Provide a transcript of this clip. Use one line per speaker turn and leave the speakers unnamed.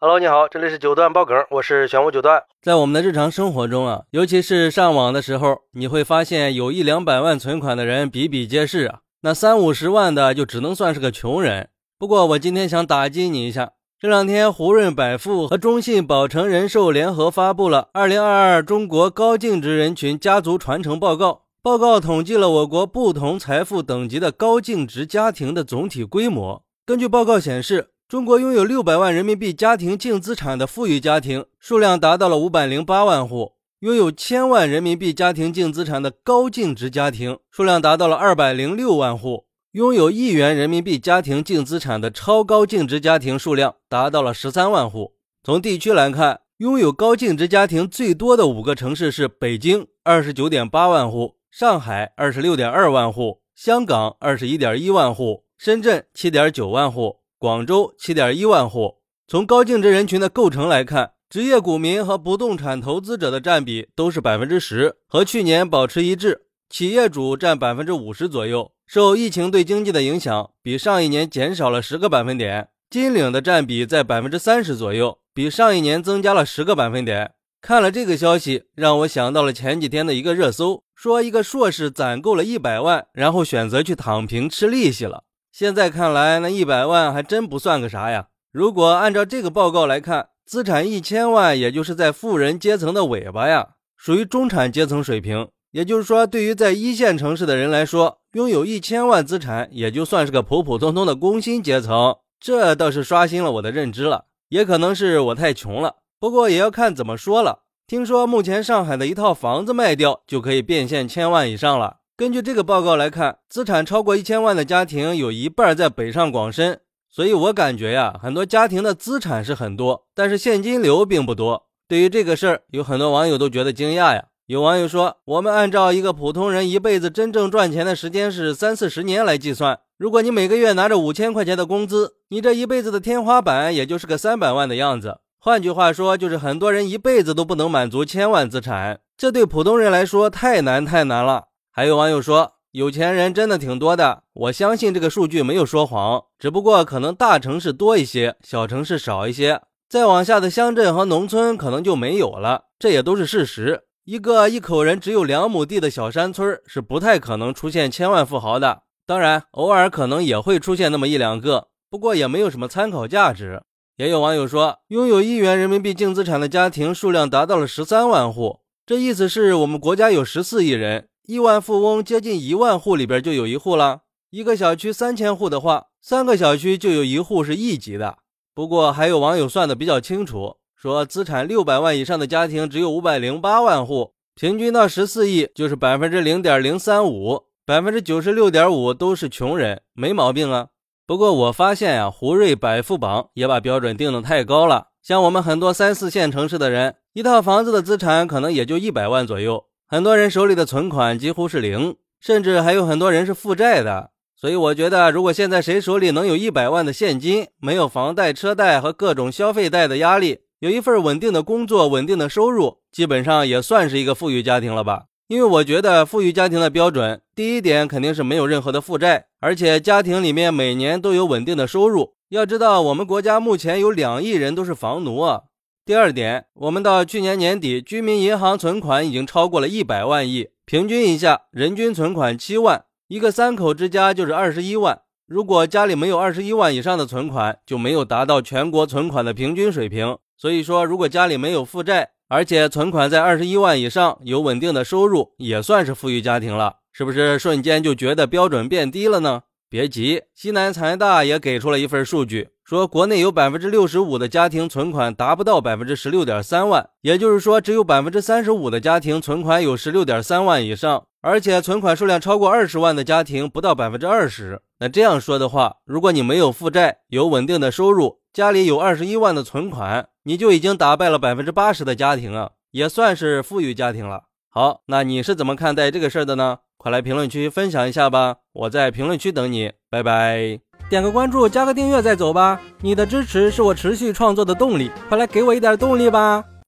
Hello，你好，这里是九段爆梗，我是玄武九段。
在我们的日常生活中啊，尤其是上网的时候，你会发现有一两百万存款的人比比皆是啊。那三五十万的就只能算是个穷人。不过我今天想打击你一下，这两天胡润百富和中信保诚人寿联合发布了《二零二二中国高净值人群家族传承报告》，报告统计了我国不同财富等级的高净值家庭的总体规模。根据报告显示。中国拥有六百万人民币家庭净资产的富裕家庭数量达到了五百零八万户，拥有千万人民币家庭净资产的高净值家庭数量达到了二百零六万户，拥有亿元人民币家庭净资产的超高净值家庭数量达到了十三万户。从地区来看，拥有高净值家庭最多的五个城市是北京二十九点八万户，上海二十六点二万户，香港二十一点一万户，深圳七点九万户。广州七点一万户。从高净值人群的构成来看，职业股民和不动产投资者的占比都是百分之十，和去年保持一致。企业主占百分之五十左右，受疫情对经济的影响，比上一年减少了十个百分点。金领的占比在百分之三十左右，比上一年增加了十个百分点。看了这个消息，让我想到了前几天的一个热搜，说一个硕士攒够了一百万，然后选择去躺平吃利息了。现在看来，那一百万还真不算个啥呀。如果按照这个报告来看，资产一千万，也就是在富人阶层的尾巴呀，属于中产阶层水平。也就是说，对于在一线城市的人来说，拥有一千万资产，也就算是个普普通通的工薪阶层。这倒是刷新了我的认知了。也可能是我太穷了，不过也要看怎么说了。听说目前上海的一套房子卖掉就可以变现千万以上了。根据这个报告来看，资产超过一千万的家庭有一半在北上广深，所以我感觉呀，很多家庭的资产是很多，但是现金流并不多。对于这个事儿，有很多网友都觉得惊讶呀。有网友说，我们按照一个普通人一辈子真正赚钱的时间是三四十年来计算，如果你每个月拿着五千块钱的工资，你这一辈子的天花板也就是个三百万的样子。换句话说，就是很多人一辈子都不能满足千万资产，这对普通人来说太难太难了。还有网友说，有钱人真的挺多的。我相信这个数据没有说谎，只不过可能大城市多一些，小城市少一些。再往下的乡镇和农村可能就没有了，这也都是事实。一个一口人只有两亩地的小山村是不太可能出现千万富豪的。当然，偶尔可能也会出现那么一两个，不过也没有什么参考价值。也有网友说，拥有一元人民币净资产的家庭数量达到了十三万户，这意思是我们国家有十四亿人。亿万富翁接近一万户里边就有一户了。一个小区三千户的话，三个小区就有一户是亿级的。不过还有网友算的比较清楚，说资产六百万以上的家庭只有五百零八万户，平均到十四亿就是百分之零点零三五，百分之九十六点五都是穷人，没毛病啊。不过我发现呀，胡瑞百富榜也把标准定的太高了。像我们很多三四线城市的人，一套房子的资产可能也就一百万左右。很多人手里的存款几乎是零，甚至还有很多人是负债的。所以我觉得，如果现在谁手里能有一百万的现金，没有房贷、车贷和各种消费贷的压力，有一份稳定的工作、稳定的收入，基本上也算是一个富裕家庭了吧？因为我觉得，富裕家庭的标准，第一点肯定是没有任何的负债，而且家庭里面每年都有稳定的收入。要知道，我们国家目前有两亿人都是房奴啊。第二点，我们到去年年底，居民银行存款已经超过了一百万亿，平均一下，人均存款七万，一个三口之家就是二十一万。如果家里没有二十一万以上的存款，就没有达到全国存款的平均水平。所以说，如果家里没有负债，而且存款在二十一万以上，有稳定的收入，也算是富裕家庭了，是不是？瞬间就觉得标准变低了呢？别急，西南财大也给出了一份数据，说国内有百分之六十五的家庭存款达不到百分之十六点三万，也就是说，只有百分之三十五的家庭存款有十六点三万以上，而且存款数量超过二十万的家庭不到百分之二十。那这样说的话，如果你没有负债，有稳定的收入，家里有二十一万的存款，你就已经打败了百分之八十的家庭啊，也算是富裕家庭了。好，那你是怎么看待这个事儿的呢？快来评论区分享一下吧！我在评论区等你，拜拜！点个关注，加个订阅再走吧！你的支持是我持续创作的动力，快来给我一点动力吧！